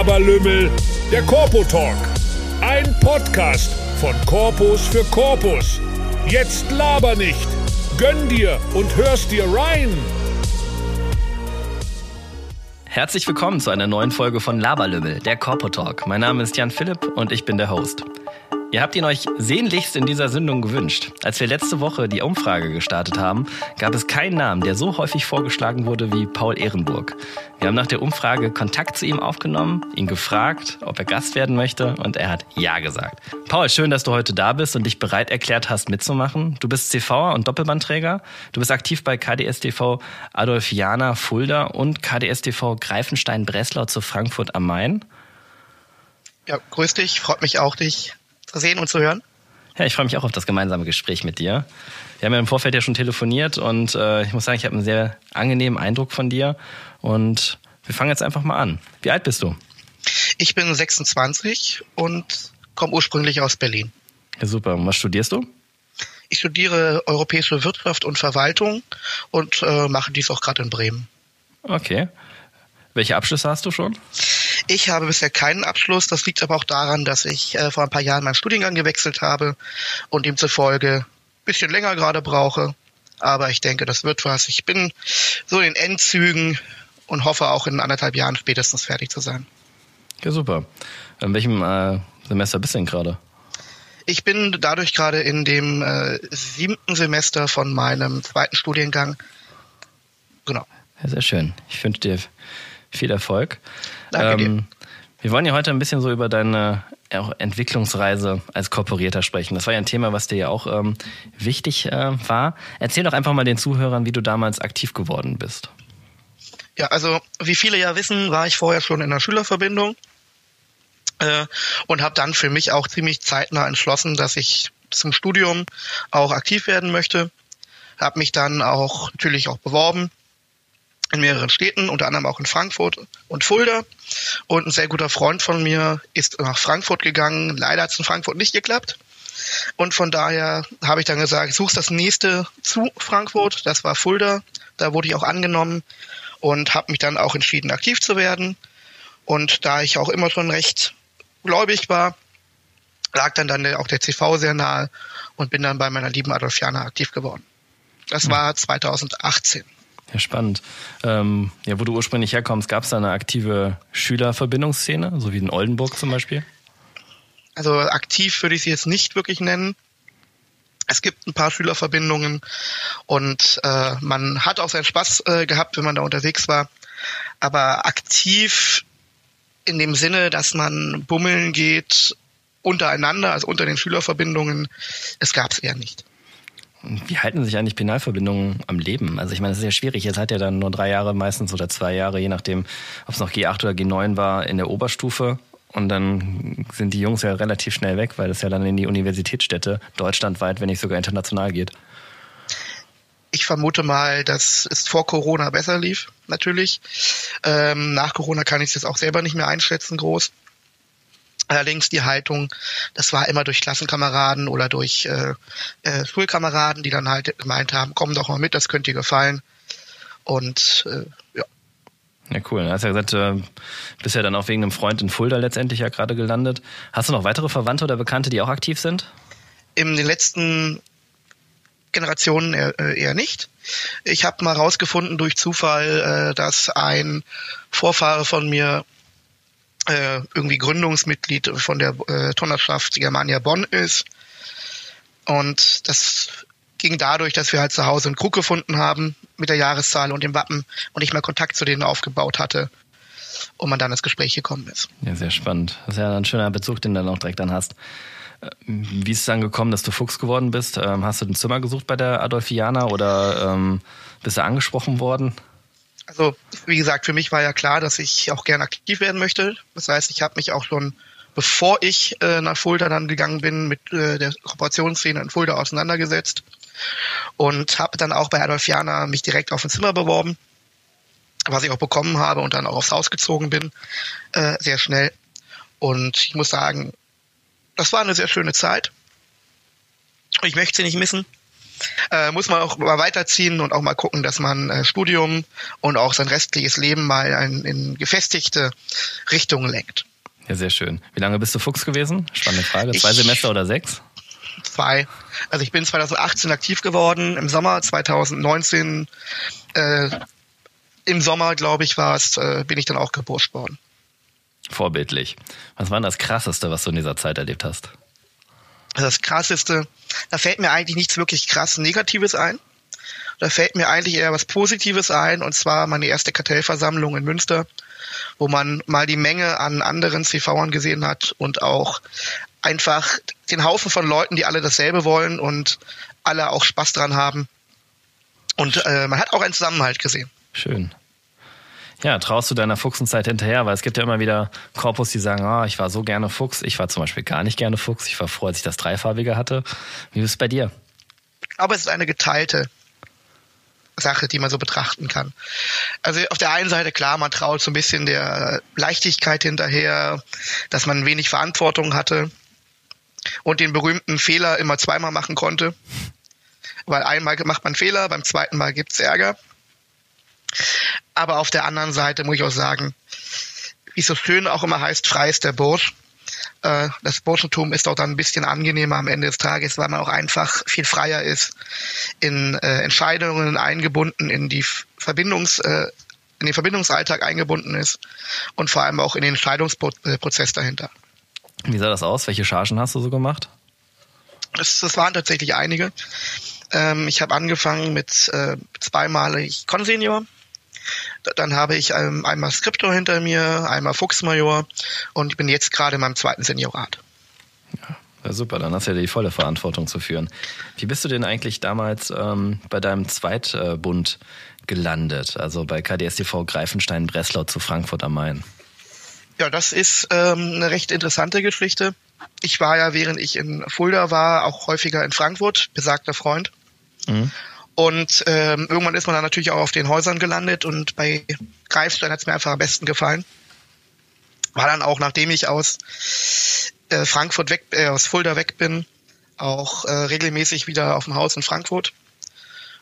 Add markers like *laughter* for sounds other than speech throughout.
Laberlümmel, der Corpo Talk. Ein Podcast von Corpus für Corpus. Jetzt laber nicht. Gönn dir und hörst dir rein. Herzlich willkommen zu einer neuen Folge von Laberlümmel, der Corpo Talk. Mein Name ist Jan Philipp und ich bin der Host. Ihr habt ihn euch sehnlichst in dieser Sendung gewünscht. Als wir letzte Woche die Umfrage gestartet haben, gab es keinen Namen, der so häufig vorgeschlagen wurde wie Paul Ehrenburg. Wir haben nach der Umfrage Kontakt zu ihm aufgenommen, ihn gefragt, ob er Gast werden möchte und er hat Ja gesagt. Paul, schön, dass du heute da bist und dich bereit erklärt hast mitzumachen. Du bist CVer und Doppelbandträger. Du bist aktiv bei KDSTV Adolfiana Fulda und KDSTV Greifenstein-Breslau zu Frankfurt am Main. Ja, grüß dich, freut mich auch, dich sehen und zu hören. Ja, ich freue mich auch auf das gemeinsame Gespräch mit dir. Wir haben ja im Vorfeld ja schon telefoniert und äh, ich muss sagen, ich habe einen sehr angenehmen Eindruck von dir. Und wir fangen jetzt einfach mal an. Wie alt bist du? Ich bin 26 und komme ursprünglich aus Berlin. Ja, super. Und was studierst du? Ich studiere Europäische Wirtschaft und Verwaltung und äh, mache dies auch gerade in Bremen. Okay. Welche Abschlüsse hast du schon? Ich habe bisher keinen Abschluss. Das liegt aber auch daran, dass ich äh, vor ein paar Jahren meinen Studiengang gewechselt habe und demzufolge ein bisschen länger gerade brauche. Aber ich denke, das wird was. Ich bin so in den Endzügen und hoffe auch in anderthalb Jahren spätestens fertig zu sein. Ja, super. In welchem äh, Semester bist du denn gerade? Ich bin dadurch gerade in dem äh, siebten Semester von meinem zweiten Studiengang. Genau. Ja, sehr schön. Ich wünsche dir viel Erfolg. Danke ähm, dir. Wir wollen ja heute ein bisschen so über deine Entwicklungsreise als Korporierter sprechen. Das war ja ein Thema, was dir ja auch ähm, wichtig äh, war. Erzähl doch einfach mal den Zuhörern, wie du damals aktiv geworden bist. Ja, also wie viele ja wissen, war ich vorher schon in der Schülerverbindung äh, und habe dann für mich auch ziemlich zeitnah entschlossen, dass ich zum Studium auch aktiv werden möchte. Habe mich dann auch natürlich auch beworben in mehreren Städten, unter anderem auch in Frankfurt und Fulda. Und ein sehr guter Freund von mir ist nach Frankfurt gegangen. Leider hat es in Frankfurt nicht geklappt. Und von daher habe ich dann gesagt, suche das nächste zu Frankfurt. Das war Fulda. Da wurde ich auch angenommen und habe mich dann auch entschieden, aktiv zu werden. Und da ich auch immer schon recht gläubig war, lag dann, dann auch der CV sehr nahe und bin dann bei meiner lieben Adolfiana aktiv geworden. Das war 2018. Ja, spannend. Ähm, ja, wo du ursprünglich herkommst, gab es da eine aktive Schülerverbindungsszene, so wie in Oldenburg zum Beispiel? Also aktiv würde ich sie jetzt nicht wirklich nennen. Es gibt ein paar Schülerverbindungen und äh, man hat auch seinen Spaß äh, gehabt, wenn man da unterwegs war. Aber aktiv in dem Sinne, dass man bummeln geht untereinander, also unter den Schülerverbindungen, es gab es eher nicht. Wie halten sich eigentlich Penalverbindungen am Leben? Also ich meine, es ist ja schwierig. Jetzt hat ja dann nur drei Jahre meistens oder zwei Jahre, je nachdem, ob es noch G8 oder G9 war, in der Oberstufe. Und dann sind die Jungs ja relativ schnell weg, weil es ja dann in die Universitätsstädte deutschlandweit, wenn nicht sogar international geht. Ich vermute mal, dass es vor Corona besser lief, natürlich. Ähm, nach Corona kann ich es jetzt auch selber nicht mehr einschätzen, groß. Allerdings die Haltung, das war immer durch Klassenkameraden oder durch äh, äh, Schulkameraden, die dann halt gemeint haben, komm doch mal mit, das könnte dir gefallen. Und äh, ja. Ja, cool. Du hast ja gesagt, du bist ja dann auch wegen einem Freund in Fulda letztendlich ja gerade gelandet. Hast du noch weitere Verwandte oder Bekannte, die auch aktiv sind? In den letzten Generationen eher, äh, eher nicht. Ich habe mal rausgefunden durch Zufall, äh, dass ein Vorfahre von mir äh, irgendwie Gründungsmitglied von der äh, Turnerschaft Germania Bonn ist. Und das ging dadurch, dass wir halt zu Hause einen Krug gefunden haben mit der Jahreszahl und dem Wappen und ich mal Kontakt zu denen aufgebaut hatte und man dann ins Gespräch gekommen ist. Ja, sehr spannend. Das ist ja ein schöner Bezug, den du dann auch direkt dann hast. Äh, wie ist es dann gekommen, dass du Fuchs geworden bist? Ähm, hast du ein Zimmer gesucht bei der Adolfiana oder ähm, bist du angesprochen worden? Also, wie gesagt, für mich war ja klar, dass ich auch gerne aktiv werden möchte. Das heißt, ich habe mich auch schon, bevor ich äh, nach Fulda dann gegangen bin, mit äh, der Kooperationsszene in Fulda auseinandergesetzt und habe dann auch bei Adolfiana mich direkt auf ein Zimmer beworben, was ich auch bekommen habe und dann auch aufs Haus gezogen bin, äh, sehr schnell. Und ich muss sagen, das war eine sehr schöne Zeit. Ich möchte sie nicht missen. Äh, muss man auch mal weiterziehen und auch mal gucken, dass man äh, Studium und auch sein restliches Leben mal in, in gefestigte Richtungen lenkt. Ja, sehr schön. Wie lange bist du Fuchs gewesen? Spannende Frage. Zwei ich, Semester oder sechs? Zwei. Also ich bin 2018 aktiv geworden, im Sommer 2019 äh, im Sommer, glaube ich, war es, äh, bin ich dann auch geburscht worden. Vorbildlich. Was war das Krasseste, was du in dieser Zeit erlebt hast? Das Krasseste, da fällt mir eigentlich nichts wirklich krass Negatives ein. Da fällt mir eigentlich eher was Positives ein, und zwar meine erste Kartellversammlung in Münster, wo man mal die Menge an anderen CVern gesehen hat und auch einfach den Haufen von Leuten, die alle dasselbe wollen und alle auch Spaß dran haben. Und äh, man hat auch einen Zusammenhalt gesehen. Schön. Ja, traust du deiner Fuchsenzeit hinterher? Weil es gibt ja immer wieder Korpus, die sagen, ah, ich war so gerne Fuchs. Ich war zum Beispiel gar nicht gerne Fuchs. Ich war froh, als ich das Dreifarbige hatte. Wie ist es bei dir? Aber es ist eine geteilte Sache, die man so betrachten kann. Also auf der einen Seite klar, man traut so ein bisschen der Leichtigkeit hinterher, dass man wenig Verantwortung hatte und den berühmten Fehler immer zweimal machen konnte. Weil einmal macht man Fehler, beim zweiten Mal gibt's Ärger. Aber auf der anderen Seite muss ich auch sagen, wie es so schön auch immer heißt, frei ist der Bursch. Äh, das Burschentum ist auch dann ein bisschen angenehmer am Ende des Tages, weil man auch einfach viel freier ist, in äh, Entscheidungen eingebunden, in die Verbindungs, äh, in den Verbindungsalltag eingebunden ist und vor allem auch in den Entscheidungsprozess dahinter. Wie sah das aus? Welche Chargen hast du so gemacht? Das, das waren tatsächlich einige. Ähm, ich habe angefangen mit zweimalig Consenior. Dann habe ich ähm, einmal Skriptor hinter mir, einmal Fuchsmajor und ich bin jetzt gerade in meinem zweiten Seniorat. Ja. Ja, super, dann hast du ja die volle Verantwortung zu führen. Wie bist du denn eigentlich damals ähm, bei deinem Zweitbund gelandet, also bei KDSTV Greifenstein Breslau zu Frankfurt am Main? Ja, das ist ähm, eine recht interessante Geschichte. Ich war ja, während ich in Fulda war, auch häufiger in Frankfurt, besagter Freund. Mhm. Und ähm, irgendwann ist man dann natürlich auch auf den Häusern gelandet und bei Greifstein hat es mir einfach am besten gefallen. War dann auch, nachdem ich aus äh, Frankfurt weg, äh, aus Fulda weg bin, auch äh, regelmäßig wieder auf dem Haus in Frankfurt.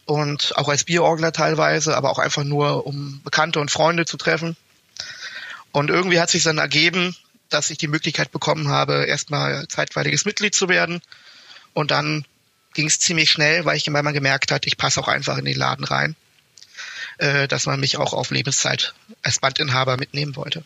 Und auch als Bierorgler teilweise, aber auch einfach nur, um Bekannte und Freunde zu treffen. Und irgendwie hat sich dann ergeben, dass ich die Möglichkeit bekommen habe, erstmal zeitweiliges Mitglied zu werden. Und dann ging es ziemlich schnell, weil ich man gemerkt hat, ich passe auch einfach in den Laden rein, äh, dass man mich auch auf Lebenszeit als Bandinhaber mitnehmen wollte.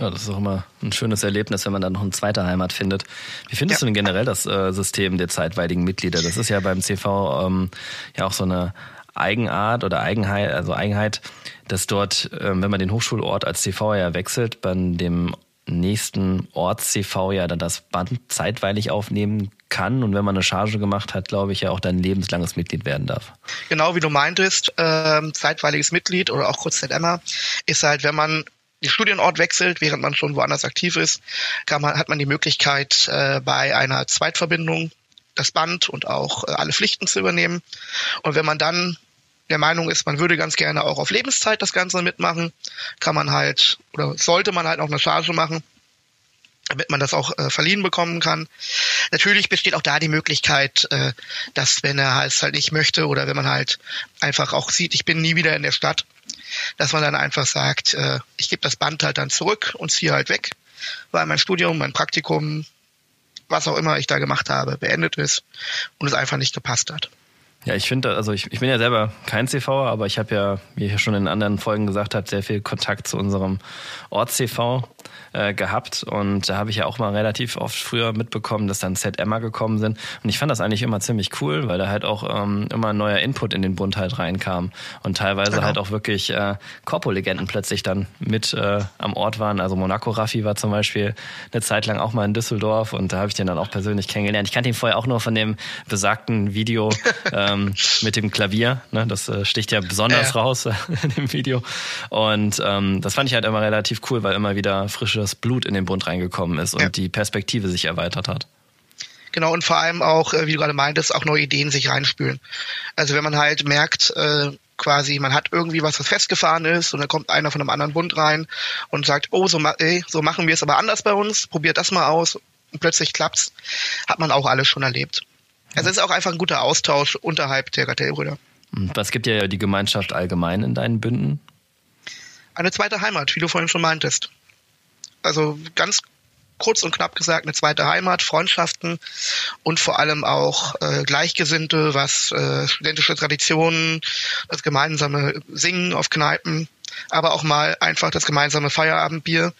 Ja, das ist auch immer ein schönes Erlebnis, wenn man dann noch eine zweite Heimat findet. Wie findest ja. du denn generell das äh, System der zeitweiligen Mitglieder? Das ist ja beim CV ähm, ja auch so eine Eigenart oder Eigenheit, also Eigenheit, dass dort, ähm, wenn man den Hochschulort als CV ja wechselt, bei dem nächsten Orts-CV ja dann das Band zeitweilig aufnehmen kann und wenn man eine Charge gemacht hat, glaube ich, ja auch dann lebenslanges Mitglied werden darf. Genau wie du meintest, ähm, zeitweiliges Mitglied oder auch kurz ZMer ist halt, wenn man den Studienort wechselt, während man schon woanders aktiv ist, man, hat man die Möglichkeit, äh, bei einer Zweitverbindung das Band und auch äh, alle Pflichten zu übernehmen. Und wenn man dann der Meinung ist, man würde ganz gerne auch auf Lebenszeit das Ganze mitmachen, kann man halt oder sollte man halt auch eine Charge machen, damit man das auch äh, verliehen bekommen kann. Natürlich besteht auch da die Möglichkeit, äh, dass wenn er es halt nicht möchte oder wenn man halt einfach auch sieht, ich bin nie wieder in der Stadt, dass man dann einfach sagt, äh, ich gebe das Band halt dann zurück und ziehe halt weg, weil mein Studium, mein Praktikum, was auch immer ich da gemacht habe, beendet ist und es einfach nicht gepasst hat. Ja, ich finde, also ich, ich bin ja selber kein CV, aber ich habe ja, wie ich schon in anderen Folgen gesagt habe, sehr viel Kontakt zu unserem Ort-CV äh, gehabt und da habe ich ja auch mal relativ oft früher mitbekommen, dass dann ZMer gekommen sind und ich fand das eigentlich immer ziemlich cool, weil da halt auch ähm, immer ein neuer Input in den Bund halt reinkam und teilweise genau. halt auch wirklich äh, Corpo-Legenden plötzlich dann mit äh, am Ort waren. Also Monaco Raffi war zum Beispiel eine Zeit lang auch mal in Düsseldorf und da habe ich den dann auch persönlich kennengelernt. Ich kannte ihn vorher auch nur von dem besagten Video *laughs* ähm, mit dem Klavier. Ne? Das äh, sticht ja besonders ja. raus *laughs* in dem Video und ähm, das fand ich halt immer relativ cool, weil immer wieder frische das Blut in den Bund reingekommen ist und ja. die Perspektive sich erweitert hat. Genau, und vor allem auch, äh, wie du gerade meintest, auch neue Ideen sich reinspülen. Also wenn man halt merkt, äh, quasi, man hat irgendwie was, was festgefahren ist und dann kommt einer von einem anderen Bund rein und sagt, oh, so, ey, so machen wir es aber anders bei uns, probiert das mal aus und plötzlich klappt's, hat man auch alles schon erlebt. Also es ist auch einfach ein guter Austausch unterhalb der Kartellbrüder. Was gibt ja die Gemeinschaft allgemein in deinen Bünden? Eine zweite Heimat, wie du vorhin schon meintest. Also ganz kurz und knapp gesagt eine zweite Heimat, Freundschaften und vor allem auch äh, Gleichgesinnte, was äh, studentische Traditionen, das gemeinsame Singen auf Kneipen, aber auch mal einfach das gemeinsame Feierabendbier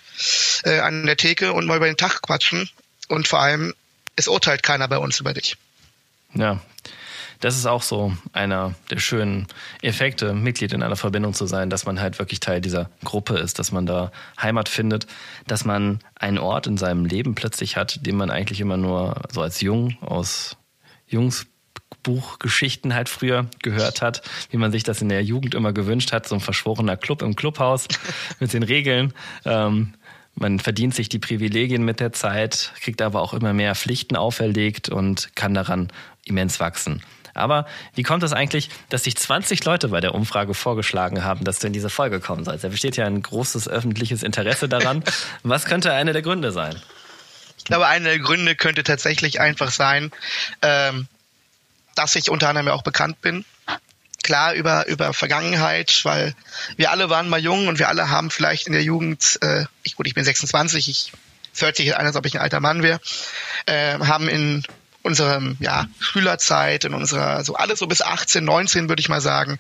äh, an der Theke und mal über den Tag quatschen. Und vor allem, es urteilt keiner bei uns über dich. Ja, das ist auch so einer der schönen Effekte, Mitglied in einer Verbindung zu sein, dass man halt wirklich Teil dieser Gruppe ist, dass man da Heimat findet, dass man einen Ort in seinem Leben plötzlich hat, den man eigentlich immer nur so als Jung aus Jungsbuchgeschichten halt früher gehört hat, wie man sich das in der Jugend immer gewünscht hat, so ein verschworener Club im Clubhaus *laughs* mit den Regeln. Ähm, man verdient sich die Privilegien mit der Zeit, kriegt aber auch immer mehr Pflichten auferlegt und kann daran immens wachsen. Aber wie kommt es eigentlich, dass sich 20 Leute bei der Umfrage vorgeschlagen haben, dass du in diese Folge kommen sollst? Da besteht ja ein großes öffentliches Interesse daran. *laughs* Was könnte eine der Gründe sein? Ich glaube, einer der Gründe könnte tatsächlich einfach sein, ähm, dass ich unter anderem auch bekannt bin. Klar über, über Vergangenheit, weil wir alle waren mal jung und wir alle haben vielleicht in der Jugend, äh, ich gut, ich bin 26, ich es hört sich an, als ob ich ein alter Mann wäre, äh, haben in unserem ja, Schülerzeit, in unserer, so alles so bis 18, 19 würde ich mal sagen,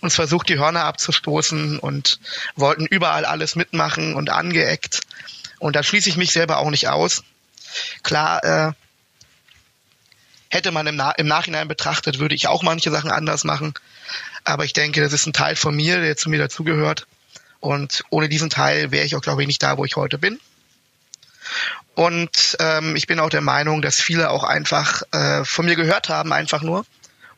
uns versucht, die Hörner abzustoßen und wollten überall alles mitmachen und angeeckt. Und da schließe ich mich selber auch nicht aus. Klar, äh, hätte man im, Na im Nachhinein betrachtet, würde ich auch manche Sachen anders machen. Aber ich denke, das ist ein Teil von mir, der zu mir dazugehört. Und ohne diesen Teil wäre ich auch, glaube ich, nicht da, wo ich heute bin. Und ähm, ich bin auch der Meinung, dass viele auch einfach äh, von mir gehört haben, einfach nur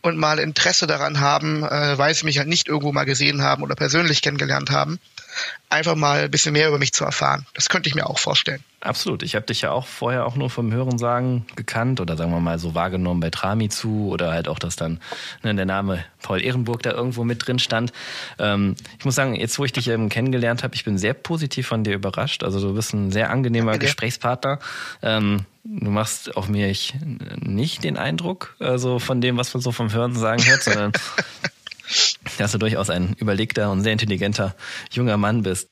und mal Interesse daran haben, äh, weil sie mich halt nicht irgendwo mal gesehen haben oder persönlich kennengelernt haben, einfach mal ein bisschen mehr über mich zu erfahren. Das könnte ich mir auch vorstellen. Absolut. Ich habe dich ja auch vorher auch nur vom Hörensagen gekannt oder sagen wir mal so wahrgenommen bei Trami zu oder halt auch, dass dann ne, der Name Paul Ehrenburg da irgendwo mit drin stand. Ähm, ich muss sagen, jetzt wo ich dich eben kennengelernt habe, ich bin sehr positiv von dir überrascht. Also du bist ein sehr angenehmer Danke Gesprächspartner. Ähm, du machst auf mich nicht den Eindruck, also von dem, was man so vom Hörensagen hört, sondern *laughs* dass du durchaus ein überlegter und sehr intelligenter junger Mann bist.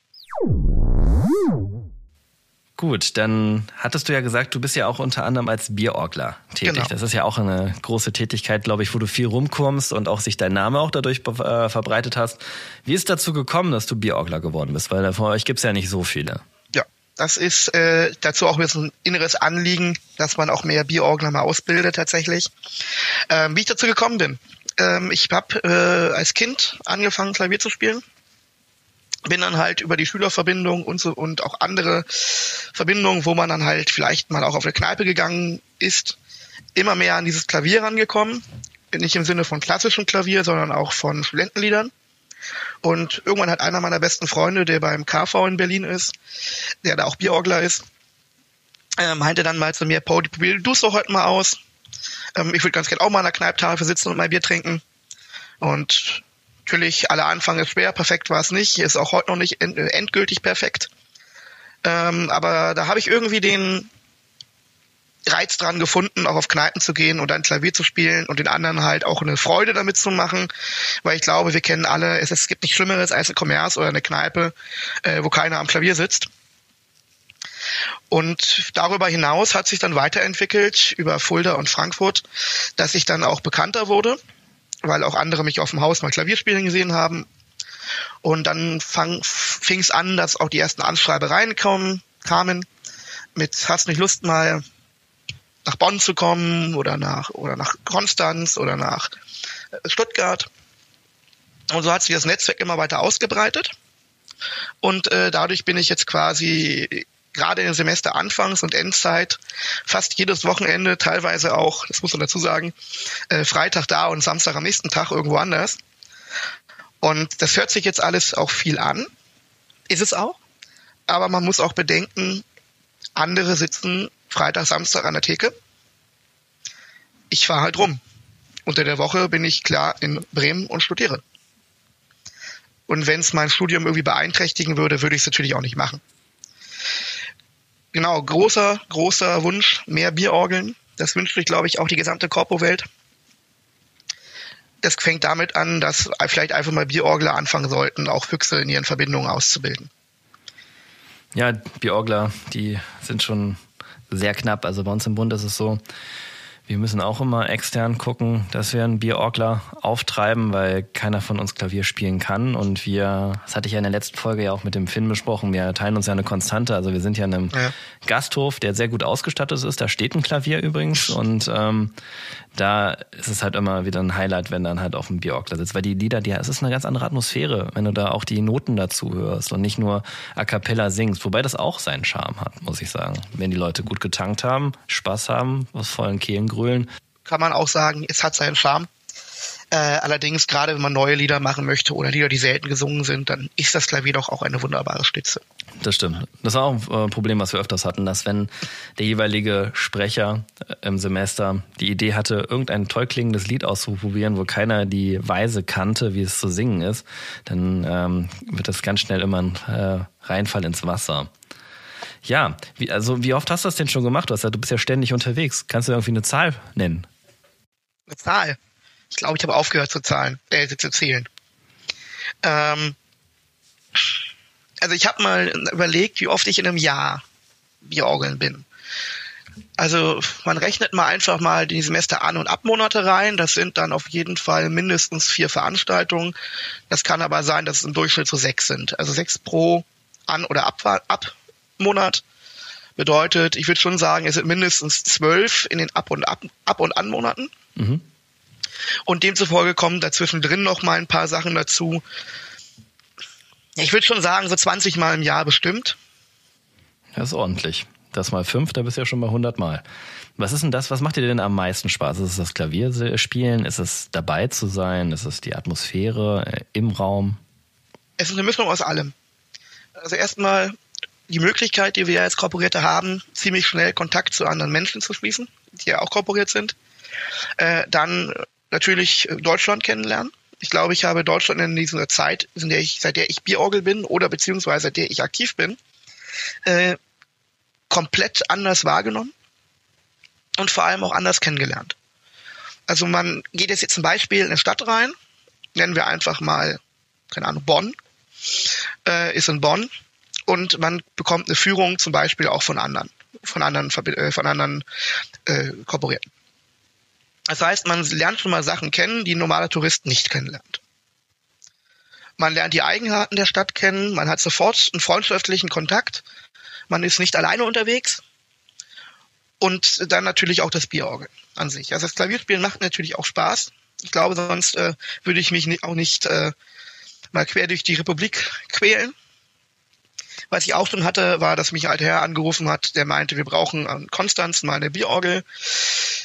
Gut, dann hattest du ja gesagt, du bist ja auch unter anderem als Bierorgler tätig. Genau. Das ist ja auch eine große Tätigkeit, glaube ich, wo du viel rumkommst und auch sich dein Name auch dadurch äh, verbreitet hast. Wie ist dazu gekommen, dass du Bierorgler geworden bist? Weil von euch gibt es ja nicht so viele. Ja, das ist äh, dazu auch ein inneres Anliegen, dass man auch mehr Bierorgler mal ausbildet tatsächlich. Ähm, wie ich dazu gekommen bin. Ähm, ich habe äh, als Kind angefangen, Klavier zu spielen. Bin dann halt über die Schülerverbindung und so und auch andere Verbindungen, wo man dann halt vielleicht mal auch auf eine Kneipe gegangen ist, immer mehr an dieses Klavier rangekommen. Nicht im Sinne von klassischem Klavier, sondern auch von Studentenliedern. Und irgendwann hat einer meiner besten Freunde, der beim KV in Berlin ist, der da auch Bierorgler ist, äh, meinte dann mal zu mir, Paul, probier du es doch heute mal aus. Ähm, ich würde ganz gerne auch mal an der Kneiptafel sitzen und mein Bier trinken. Und natürlich, aller Anfang ist schwer, perfekt war es nicht, ist auch heute noch nicht äh, endgültig perfekt. Ähm, aber da habe ich irgendwie den Reiz dran gefunden, auch auf Kneipen zu gehen und ein Klavier zu spielen und den anderen halt auch eine Freude damit zu machen, weil ich glaube, wir kennen alle, es, es gibt nichts Schlimmeres als ein Kommerz oder eine Kneipe, äh, wo keiner am Klavier sitzt. Und darüber hinaus hat sich dann weiterentwickelt über Fulda und Frankfurt, dass ich dann auch bekannter wurde, weil auch andere mich auf dem Haus mal Klavierspielen gesehen haben. Und dann fing es an, dass auch die ersten Anschreibereien kamen, kamen mit hast nicht Lust mal nach Bonn zu kommen oder nach oder nach Konstanz oder nach äh, Stuttgart. Und so hat sich das Netzwerk immer weiter ausgebreitet. Und äh, dadurch bin ich jetzt quasi gerade in Semester Anfangs- und Endzeit fast jedes Wochenende, teilweise auch, das muss man dazu sagen, äh, Freitag da und Samstag am nächsten Tag irgendwo anders. Und das hört sich jetzt alles auch viel an, ist es auch. Aber man muss auch bedenken, andere sitzen Freitag, Samstag an der Theke. Ich fahre halt rum. Unter der Woche bin ich klar in Bremen und studiere. Und wenn es mein Studium irgendwie beeinträchtigen würde, würde ich es natürlich auch nicht machen genau, großer, großer Wunsch, mehr Bierorgeln. Das wünscht sich, glaube ich, auch die gesamte Korpo-Welt. Das fängt damit an, dass vielleicht einfach mal Bierorgler anfangen sollten, auch Füchse in ihren Verbindungen auszubilden. Ja, Bierorgler, die sind schon sehr knapp. Also bei uns im Bund ist es so, wir müssen auch immer extern gucken, dass wir einen Bierorgler auftreiben, weil keiner von uns Klavier spielen kann. Und wir, das hatte ich ja in der letzten Folge ja auch mit dem Finn besprochen, wir teilen uns ja eine Konstante. Also wir sind ja in einem ja. Gasthof, der sehr gut ausgestattet ist. Da steht ein Klavier übrigens. *laughs* Und ähm, da ist es halt immer wieder ein Highlight, wenn dann halt auf dem Bierorgler sitzt. Weil die Lieder, die, es ist eine ganz andere Atmosphäre, wenn du da auch die Noten dazu hörst und nicht nur a cappella singst. Wobei das auch seinen Charme hat, muss ich sagen. Wenn die Leute gut getankt haben, Spaß haben, aus vollen Kehlen grölen. Kann man auch sagen, es hat seinen Charme. Äh, allerdings, gerade wenn man neue Lieder machen möchte oder Lieder, die selten gesungen sind, dann ist das Klavier doch auch eine wunderbare Stütze. Das stimmt. Das war auch ein äh, Problem, was wir öfters hatten, dass wenn der jeweilige Sprecher äh, im Semester die Idee hatte, irgendein toll klingendes Lied auszuprobieren, wo keiner die Weise kannte, wie es zu singen ist, dann ähm, wird das ganz schnell immer ein äh, Reinfall ins Wasser. Ja, wie, also wie oft hast du das denn schon gemacht? Du, hast ja, du bist ja ständig unterwegs. Kannst du irgendwie eine Zahl nennen? Eine Zahl? Ich glaube, ich habe aufgehört zu zahlen, äh, zu zählen. Ähm, also ich habe mal überlegt, wie oft ich in einem Jahr Bierorgeln bin. Also man rechnet mal einfach mal die Semester An- und Abmonate rein. Das sind dann auf jeden Fall mindestens vier Veranstaltungen. Das kann aber sein, dass es im Durchschnitt so sechs sind. Also sechs pro An- oder Abmonat bedeutet, ich würde schon sagen, es sind mindestens zwölf in den Ab- und Ab-, Ab und Anmonaten. Mhm. Und demzufolge kommen dazwischen drin noch mal ein paar Sachen dazu, ich würde schon sagen, so 20 Mal im Jahr bestimmt. Das ist ordentlich. Das mal fünf, da bist du ja schon mal 100 Mal. Was ist denn das? Was macht dir denn am meisten Spaß? Ist es das Klavierspielen? Ist es dabei zu sein? Ist es die Atmosphäre äh, im Raum? Es ist eine Mischung aus allem. Also erstmal die Möglichkeit, die wir als Korporierte haben, ziemlich schnell Kontakt zu anderen Menschen zu schließen, die ja auch korporiert sind. Äh, dann natürlich Deutschland kennenlernen. Ich glaube, ich habe Deutschland in dieser Zeit, in der ich, seit der ich Bierorgel bin oder beziehungsweise seit der ich aktiv bin, äh, komplett anders wahrgenommen und vor allem auch anders kennengelernt. Also man geht jetzt jetzt ein Beispiel in eine Stadt rein, nennen wir einfach mal, keine Ahnung, Bonn, äh, ist in Bonn und man bekommt eine Führung zum Beispiel auch von anderen, von anderen, äh, von anderen äh, Korporierten. Das heißt, man lernt schon mal Sachen kennen, die ein normaler Tourist nicht kennenlernt. Man lernt die Eigenheiten der Stadt kennen, man hat sofort einen freundschaftlichen Kontakt, man ist nicht alleine unterwegs und dann natürlich auch das Bierorgel an sich. Also das Klavierspielen macht natürlich auch Spaß. Ich glaube, sonst äh, würde ich mich auch nicht äh, mal quer durch die Republik quälen. Was ich auch schon hatte, war, dass mich ein alter Herr angerufen hat, der meinte, wir brauchen an Konstanz mal eine Bierorgel.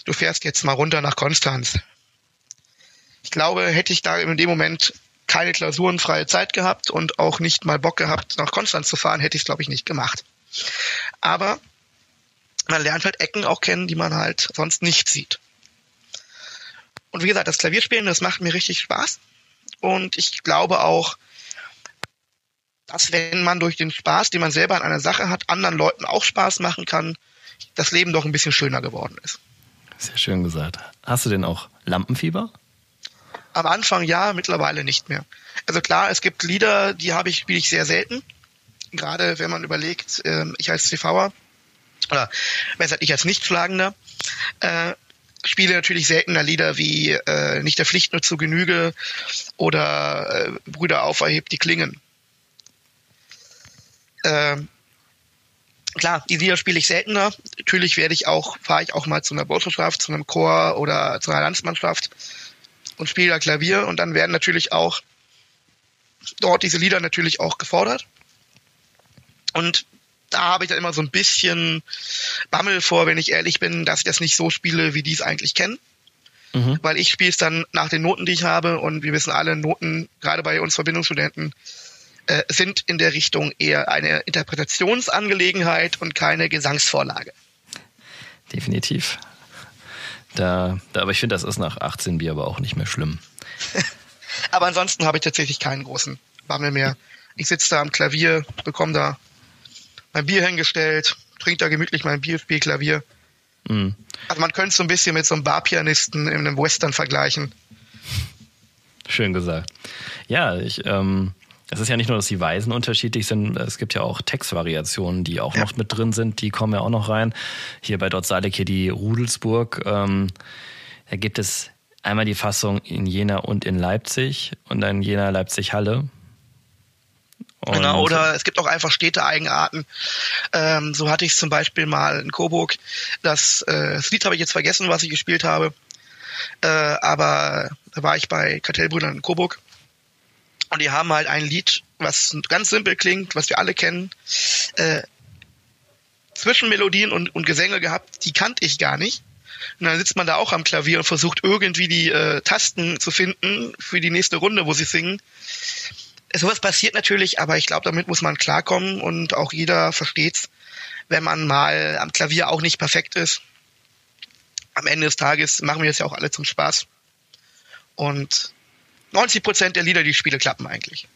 Du fährst jetzt mal runter nach Konstanz. Ich glaube, hätte ich da in dem Moment keine klausurenfreie Zeit gehabt und auch nicht mal Bock gehabt, nach Konstanz zu fahren, hätte ich es, glaube ich, nicht gemacht. Aber man lernt halt Ecken auch kennen, die man halt sonst nicht sieht. Und wie gesagt, das Klavierspielen, das macht mir richtig Spaß. Und ich glaube auch, dass wenn man durch den Spaß, den man selber an einer Sache hat, anderen Leuten auch Spaß machen kann, das Leben doch ein bisschen schöner geworden ist. Sehr schön gesagt. Hast du denn auch Lampenfieber? Am Anfang ja, mittlerweile nicht mehr. Also klar, es gibt Lieder, die habe ich, spiele ich sehr selten. Gerade wenn man überlegt, ähm, ich als CVer, oder besser ich als Nichtschlagender, äh, spiele natürlich seltener Lieder wie äh, Nicht der Pflicht nur zu Genüge oder äh, Brüder auferhebt die Klingen. Ähm, klar, die Lieder spiele ich seltener. Natürlich werde ich auch, fahre ich auch mal zu einer Burschenschaft, zu einem Chor oder zu einer Landsmannschaft und spiele da Klavier und dann werden natürlich auch dort diese Lieder natürlich auch gefordert. Und da habe ich dann immer so ein bisschen Bammel vor, wenn ich ehrlich bin, dass ich das nicht so spiele, wie die es eigentlich kennen. Mhm. Weil ich spiele es dann nach den Noten, die ich habe und wir wissen alle, Noten, gerade bei uns Verbindungsstudenten, äh, sind in der Richtung eher eine Interpretationsangelegenheit und keine Gesangsvorlage. Definitiv. Da, da, aber ich finde, das ist nach 18 Bier aber auch nicht mehr schlimm. *laughs* aber ansonsten habe ich tatsächlich keinen großen Bammel mehr. Ich sitze da am Klavier, bekomme da mein Bier hingestellt, trinke da gemütlich mein Bier, spiele Klavier Mhm. Also man könnte es so ein bisschen mit so einem Barpianisten in einem Western vergleichen. Schön gesagt. Ja, ich, ähm, es ist ja nicht nur, dass die Weisen unterschiedlich sind, es gibt ja auch Textvariationen, die auch ja. noch mit drin sind, die kommen ja auch noch rein. Hier bei Dort Salek hier die Rudelsburg, ähm, da gibt es einmal die Fassung in Jena und in Leipzig und dann Jena, Leipzig, Halle. Und genau, oder es gibt auch einfach Städte-Eigenarten. Ähm, so hatte ich es zum Beispiel mal in Coburg. Das, äh, das Lied habe ich jetzt vergessen, was ich gespielt habe. Äh, aber da war ich bei Kartellbrüdern in Coburg. Und die haben halt ein Lied, was ganz simpel klingt, was wir alle kennen. Äh, Zwischenmelodien und, und Gesänge gehabt, die kannte ich gar nicht. Und dann sitzt man da auch am Klavier und versucht irgendwie die äh, Tasten zu finden für die nächste Runde, wo sie singen sowas passiert natürlich, aber ich glaube, damit muss man klarkommen und auch jeder versteht's, wenn man mal am Klavier auch nicht perfekt ist. Am Ende des Tages machen wir das ja auch alle zum Spaß. Und 90 Prozent der Lieder, die ich spiele, klappen eigentlich.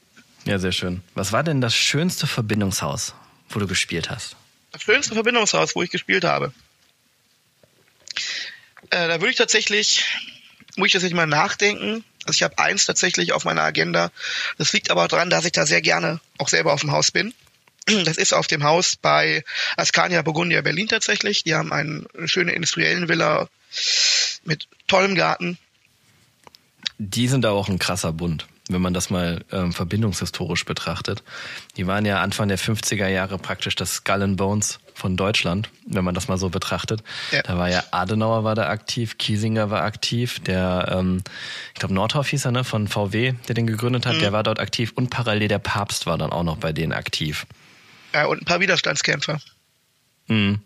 Ja, sehr schön. Was war denn das schönste Verbindungshaus, wo du gespielt hast? Das schönste Verbindungshaus, wo ich gespielt habe. Äh, da würde ich tatsächlich, muss ich nicht mal nachdenken. Also ich habe eins tatsächlich auf meiner Agenda. Das liegt aber daran, dass ich da sehr gerne auch selber auf dem Haus bin. Das ist auf dem Haus bei Ascania Burgundia Berlin tatsächlich. Die haben eine schöne industriellen Villa mit tollem Garten. Die sind da auch ein krasser Bund wenn man das mal ähm, verbindungshistorisch betrachtet. Die waren ja Anfang der 50er Jahre praktisch das Skull and Bones von Deutschland, wenn man das mal so betrachtet. Ja. Da war ja Adenauer war da aktiv, Kiesinger war aktiv, der, ähm, ich glaube Nordhoff hieß er, ne, von VW, der den gegründet hat, mhm. der war dort aktiv und parallel der Papst war dann auch noch bei denen aktiv. Ja, und ein paar Widerstandskämpfer. Mhm.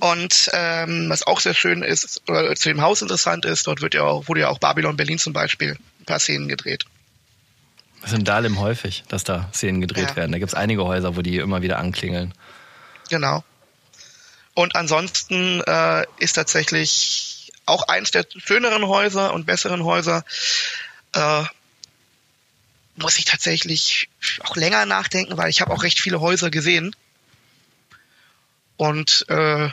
Und ähm, was auch sehr schön ist, oder zu dem Haus interessant ist, dort wird ja auch, wurde ja auch Babylon Berlin zum Beispiel ein paar Szenen gedreht. Das ist in Dahlem häufig, dass da Szenen gedreht ja. werden. Da gibt es einige Häuser, wo die immer wieder anklingeln. Genau. Und ansonsten äh, ist tatsächlich auch eins der schöneren Häuser und besseren Häuser, äh, muss ich tatsächlich auch länger nachdenken, weil ich habe auch recht viele Häuser gesehen. Und äh,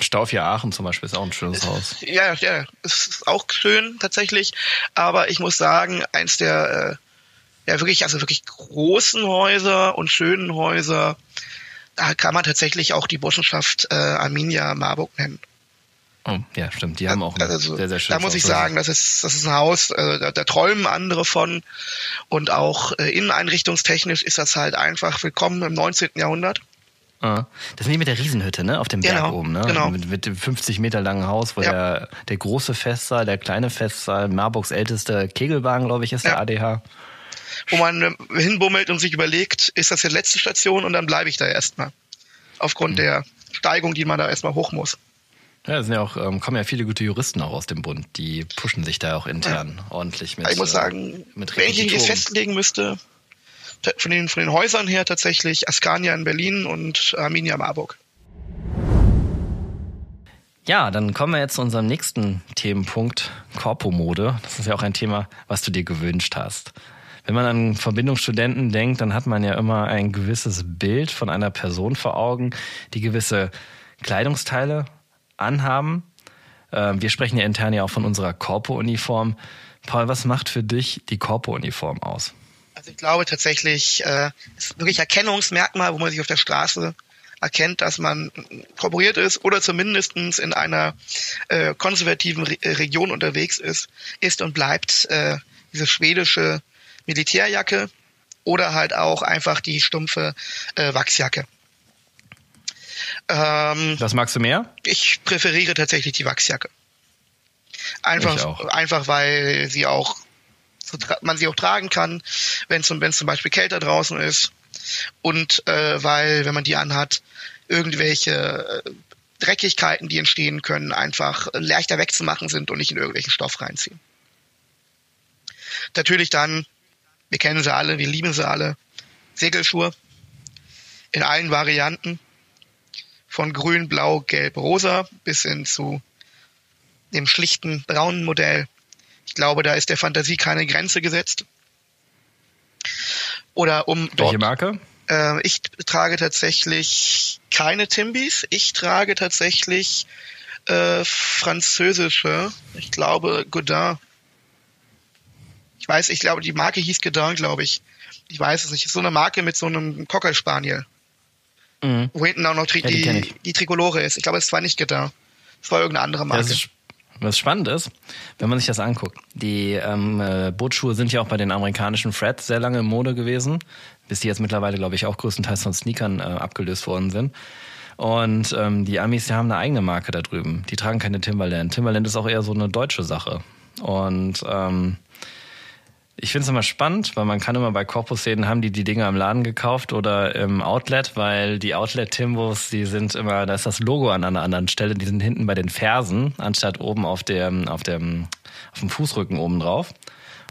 Staufia Aachen zum Beispiel ist auch ein schönes Haus. Ja, ja, es ist auch schön tatsächlich, aber ich muss sagen, eins der äh, ja wirklich, also wirklich großen Häuser und schönen Häuser, da kann man tatsächlich auch die Burschenschaft äh, Arminia Marburg nennen. Oh, ja, stimmt. Die haben auch ein also, sehr, sehr schönes Da muss ich sagen, das ist, das ist ein Haus, äh, da, da träumen andere von. Und auch äh, inneneinrichtungstechnisch ist das halt einfach willkommen im 19. Jahrhundert. Ah. Das sind die mit der Riesenhütte, ne? Auf dem Berg genau, oben, ne? Genau. Mit, mit dem 50 Meter langen Haus, wo ja. der, der große Festsaal, der kleine Festsaal, Marburgs älteste Kegelwagen, glaube ich, ist ja. der ADH. Wo man äh, hinbummelt und sich überlegt, ist das die letzte Station und dann bleibe ich da erstmal. Aufgrund mhm. der Steigung, die man da erstmal hoch muss. Ja, es sind ja auch, ähm, kommen ja viele gute Juristen auch aus dem Bund, die pushen sich da auch intern ja. ordentlich mit. Ich muss sagen, äh, wenn ich jetzt festlegen müsste, von den, von den Häusern her tatsächlich Askania in Berlin und Arminia Marburg. Ja, dann kommen wir jetzt zu unserem nächsten Themenpunkt, Korpomode. Das ist ja auch ein Thema, was du dir gewünscht hast. Wenn man an Verbindungsstudenten denkt, dann hat man ja immer ein gewisses Bild von einer Person vor Augen, die gewisse Kleidungsteile anhaben. Ähm, wir sprechen ja intern ja auch von unserer Korpo-Uniform. Paul, was macht für dich die Korpo-Uniform aus? Also ich glaube tatsächlich, äh, ist wirklich Erkennungsmerkmal, wo man sich auf der Straße erkennt, dass man korporiert ist oder zumindestens in einer äh, konservativen Re äh, Region unterwegs ist, ist und bleibt äh, diese schwedische Militärjacke oder halt auch einfach die stumpfe äh, Wachsjacke. Ähm, Was magst du mehr? Ich präferiere tatsächlich die Wachsjacke. Einfach, einfach weil sie auch man sie auch tragen kann, wenn es zum Beispiel kälter draußen ist. Und äh, weil, wenn man die anhat, irgendwelche äh, Dreckigkeiten, die entstehen können, einfach leichter wegzumachen sind und nicht in irgendwelchen Stoff reinziehen. Natürlich dann, wir kennen sie alle, wir lieben sie alle, Segelschuhe in allen Varianten, von grün, blau, gelb, rosa bis hin zu dem schlichten braunen Modell. Ich glaube, da ist der Fantasie keine Grenze gesetzt. Oder um dort, Welche Marke? Äh, ich trage tatsächlich keine Timbys. Ich trage tatsächlich äh, französische. Ich glaube Godin. Ich weiß, ich glaube, die Marke hieß Godin, glaube ich. Ich weiß es nicht. Ist so eine Marke mit so einem Cocker Spaniel. Mhm. Wo hinten auch noch tri ja, die, die, die, Trikolore ist. Ich glaube, es war nicht Godin. Es war irgendeine andere Marke. Ist, was spannend ist, wenn man sich das anguckt. Die ähm, äh, Bootschuhe sind ja auch bei den amerikanischen Fred sehr lange in Mode gewesen, bis die jetzt mittlerweile, glaube ich, auch größtenteils von Sneakern äh, abgelöst worden sind. Und ähm, die Amis, die haben eine eigene Marke da drüben. Die tragen keine Timberland. Timberland ist auch eher so eine deutsche Sache. Und ähm, ich finde es immer spannend, weil man kann immer bei Korpusläden haben die die Dinge im Laden gekauft oder im Outlet, weil die Outlet-Timbos, die sind immer, da ist das Logo an einer anderen Stelle, die sind hinten bei den Fersen, anstatt oben auf dem, auf dem, auf dem Fußrücken oben drauf.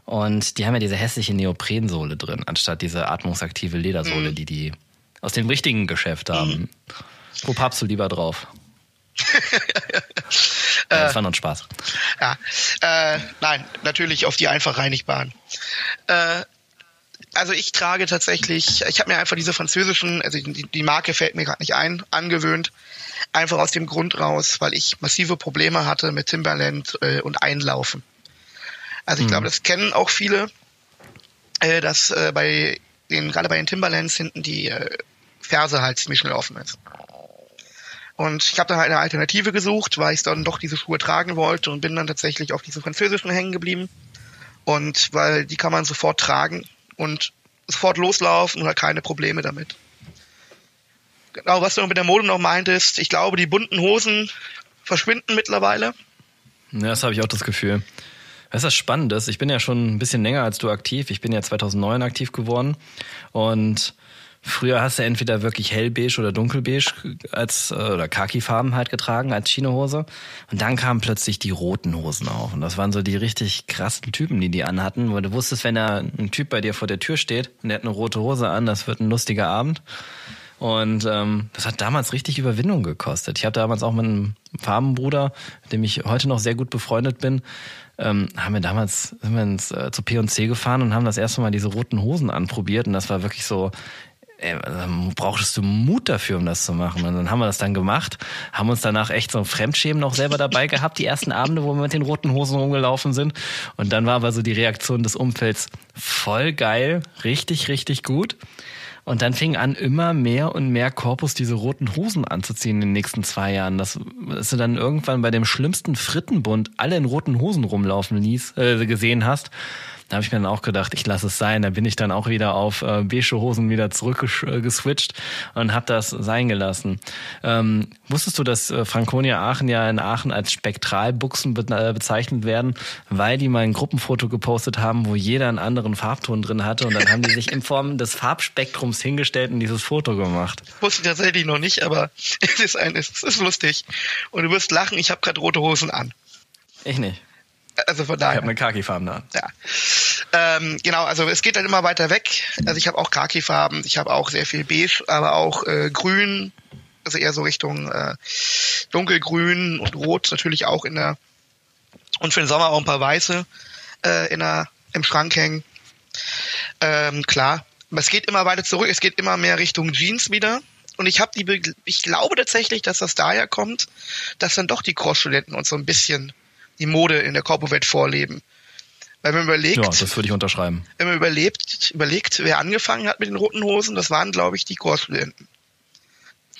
Und die haben ja diese hässliche Neoprensohle drin, anstatt diese atmungsaktive Ledersohle, mhm. die die aus dem richtigen Geschäft haben. Mhm. Wo pappst du lieber drauf? *laughs* ja, das war noch ein Spaß. Ja, äh, nein, natürlich auf die einfach reinigbaren. Äh, also ich trage tatsächlich, ich habe mir einfach diese französischen, also die, die Marke fällt mir gerade nicht ein, angewöhnt. Einfach aus dem Grund raus, weil ich massive Probleme hatte mit Timberland äh, und Einlaufen. Also ich mhm. glaube, das kennen auch viele, äh, dass äh, bei den, gerade bei den Timberlands hinten die äh, Ferse halt ziemlich schnell offen ist. Und ich habe dann halt eine Alternative gesucht, weil ich dann doch diese Schuhe tragen wollte und bin dann tatsächlich auf diese französischen hängen geblieben. Und weil die kann man sofort tragen und sofort loslaufen und hat keine Probleme damit. Genau, was du mit der Mode noch meintest, ich glaube, die bunten Hosen verschwinden mittlerweile. Ja, das habe ich auch das Gefühl. Das ist das Spannendes. Ich bin ja schon ein bisschen länger als du aktiv. Ich bin ja 2009 aktiv geworden und Früher hast du entweder wirklich hellbeige oder dunkelbeige als äh, oder Khaki-Farben halt getragen als Chinohose und dann kamen plötzlich die roten Hosen auf und das waren so die richtig krassen Typen, die die anhatten, weil du wusstest, wenn da ein Typ bei dir vor der Tür steht und der hat eine rote Hose an, das wird ein lustiger Abend. Und ähm, das hat damals richtig Überwindung gekostet. Ich habe damals auch mit einem Farbenbruder, mit dem ich heute noch sehr gut befreundet bin, ähm, haben wir damals sind wir ins, äh, zu P&C gefahren und haben das erste Mal diese roten Hosen anprobiert und das war wirklich so, ey, brauchtest du Mut dafür, um das zu machen. Und dann haben wir das dann gemacht, haben uns danach echt so ein Fremdschämen noch selber dabei gehabt, die ersten Abende, wo wir mit den roten Hosen rumgelaufen sind. Und dann war aber so die Reaktion des Umfelds voll geil, richtig, richtig gut. Und dann fing an, immer mehr und mehr Korpus diese roten Hosen anzuziehen in den nächsten zwei Jahren. Das, dass du dann irgendwann bei dem schlimmsten Frittenbund alle in roten Hosen rumlaufen ließ, äh, gesehen hast. Da habe ich mir dann auch gedacht, ich lasse es sein. Da bin ich dann auch wieder auf äh, beige Hosen wieder zurückgeswitcht und habe das sein gelassen. Ähm, wusstest du, dass äh, Franconia Aachen ja in Aachen als Spektralbuchsen be äh, bezeichnet werden, weil die mal ein Gruppenfoto gepostet haben, wo jeder einen anderen Farbton drin hatte und dann haben die sich in Form des Farbspektrums hingestellt und dieses Foto gemacht. Wusste ich tatsächlich noch nicht, aber *laughs* es ist, ein, es ist lustig. Und du wirst lachen, ich habe gerade rote Hosen an. Ich nicht. Also von daher. Ich habe eine Khaki-Farben da. Ja. Ähm, genau, also es geht dann immer weiter weg. Also ich habe auch Khaki-Farben, ich habe auch sehr viel Beige, aber auch äh, Grün, also eher so Richtung äh, dunkelgrün und rot natürlich auch in der und für den Sommer auch ein paar weiße äh, in der im Schrank hängen. Ähm, klar, aber es geht immer weiter zurück, es geht immer mehr Richtung Jeans wieder. Und ich habe die, ich glaube tatsächlich, dass das daher kommt, dass dann doch die Cross-Studenten uns so ein bisschen die Mode in der Corporate vorleben. Weil man überlegt. Ja, das würde ich unterschreiben. Wenn man überlebt, überlegt, wer angefangen hat mit den roten Hosen, das waren, glaube ich, die Chorstudenten.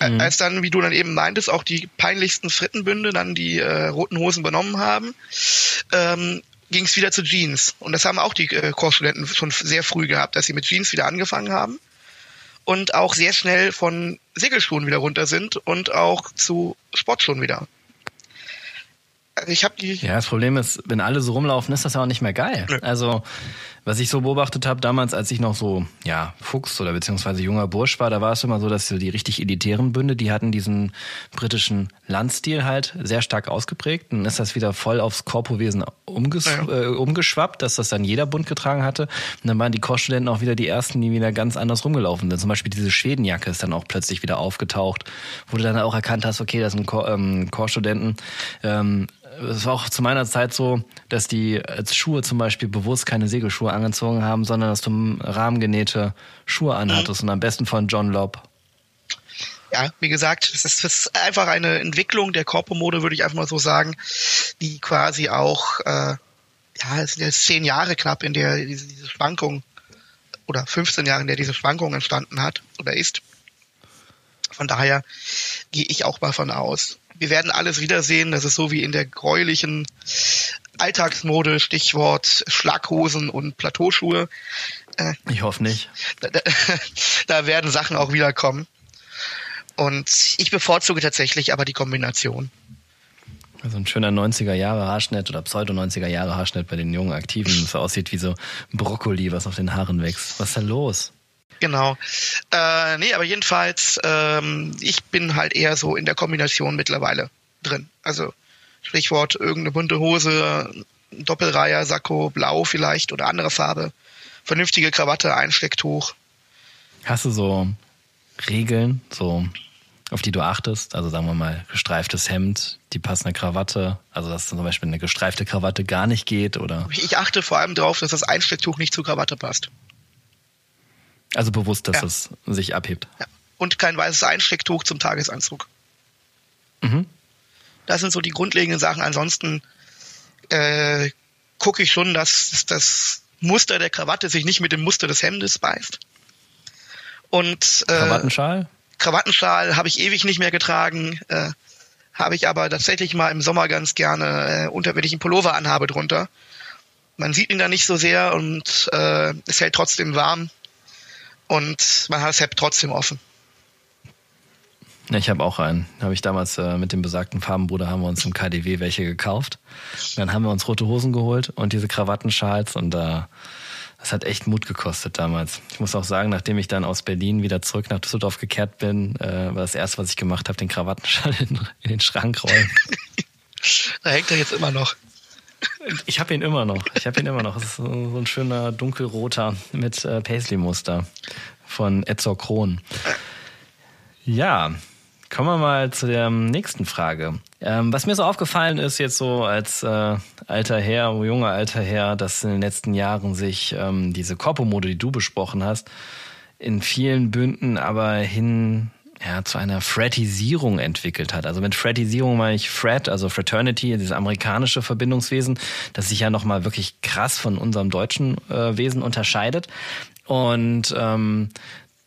Mhm. Als dann, wie du dann eben meintest, auch die peinlichsten Frittenbünde dann die äh, roten Hosen übernommen haben, ähm, ging es wieder zu Jeans. Und das haben auch die äh, Chorstudenten schon sehr früh gehabt, dass sie mit Jeans wieder angefangen haben und auch sehr schnell von Segelschuhen wieder runter sind und auch zu Sportschuhen wieder. Also ich habe die. Ja, das Problem ist, wenn alle so rumlaufen, ist das ja auch nicht mehr geil. Nö. Also was ich so beobachtet habe damals, als ich noch so ja Fuchs oder beziehungsweise junger Bursch war, da war es immer so, dass so die richtig elitären Bünde, die hatten diesen britischen Landstil halt sehr stark ausgeprägt. Dann ist das wieder voll aufs Korpowesen umges ja. äh, umgeschwappt, dass das dann jeder Bund getragen hatte. Und dann waren die Korpsstudenten auch wieder die ersten, die wieder ganz anders rumgelaufen sind. Zum Beispiel diese Schwedenjacke ist dann auch plötzlich wieder aufgetaucht, wo du dann auch erkannt hast, okay, das sind Chor ähm, Chorstudenten. Ähm, es war auch zu meiner Zeit so, dass die als Schuhe zum Beispiel bewusst keine Segelschuhe angezogen haben, sondern dass du rahmengenähte Schuhe anhattest mhm. und am besten von John Lobb. Ja, wie gesagt, es ist, ist, einfach eine Entwicklung der Korpomode, würde ich einfach mal so sagen, die quasi auch, äh, ja, es sind jetzt zehn Jahre knapp, in der diese, diese Schwankung oder 15 Jahre, in der diese Schwankung entstanden hat oder ist. Von daher gehe ich auch mal von aus. Wir werden alles wiedersehen. Das ist so wie in der gräulichen Alltagsmode, Stichwort Schlaghosen und Plateauschuhe. Äh, ich hoffe nicht. Da, *laughs* da, da werden Sachen auch wiederkommen. Und ich bevorzuge tatsächlich aber die Kombination. Also ein schöner 90er Jahre Haarschnitt oder Pseudo 90er Jahre Haarschnitt bei den jungen Aktiven, *laughs* das aussieht wie so Brokkoli, was auf den Haaren wächst. Was ist da los? Genau. Äh, nee, aber jedenfalls, ähm, ich bin halt eher so in der Kombination mittlerweile drin. Also Stichwort irgendeine bunte Hose, Doppelreiher, Sakko, blau vielleicht oder andere Farbe, vernünftige Krawatte, Einstecktuch. Hast du so Regeln, so auf die du achtest? Also sagen wir mal gestreiftes Hemd, die passende Krawatte, also dass zum Beispiel eine gestreifte Krawatte gar nicht geht oder? Ich achte vor allem darauf, dass das Einstecktuch nicht zur Krawatte passt. Also bewusst, dass ja. es sich abhebt. Ja. Und kein weißes Einstecktuch zum Tagesanzug. Mhm. Das sind so die grundlegenden Sachen. Ansonsten äh, gucke ich schon, dass das Muster der Krawatte sich nicht mit dem Muster des Hemdes beißt. Und äh, Krawattenschal? Krawattenschal habe ich ewig nicht mehr getragen. Äh, habe ich aber tatsächlich mal im Sommer ganz gerne äh, unter, wenn ich einen Pullover anhabe drunter. Man sieht ihn da nicht so sehr und äh, es hält trotzdem warm und man hat das Hemd trotzdem offen. Ja, ich habe auch einen. Habe ich damals äh, mit dem besagten Farbenbruder haben wir uns im KDW welche gekauft. Und dann haben wir uns rote Hosen geholt und diese Krawattenschals und äh, das hat echt Mut gekostet damals. Ich muss auch sagen, nachdem ich dann aus Berlin wieder zurück nach Düsseldorf gekehrt bin, äh, war das erste, was ich gemacht habe, den Krawattenschal *laughs* in, in den Schrank rollen. *laughs* da hängt er jetzt immer noch. Ich habe ihn immer noch. Ich habe ihn immer noch. Es ist so ein schöner dunkelroter mit äh, Paisley-Muster von Edsor Kron. Ja, kommen wir mal zu der nächsten Frage. Ähm, was mir so aufgefallen ist, jetzt so als äh, alter Herr, junger alter Herr, dass in den letzten Jahren sich ähm, diese Korpomode, die du besprochen hast, in vielen Bünden aber hin ja, zu einer Fratisierung entwickelt hat. Also mit Fratisierung meine ich Frat, also Fraternity, dieses amerikanische Verbindungswesen, das sich ja nochmal wirklich krass von unserem deutschen äh, Wesen unterscheidet. Und ähm,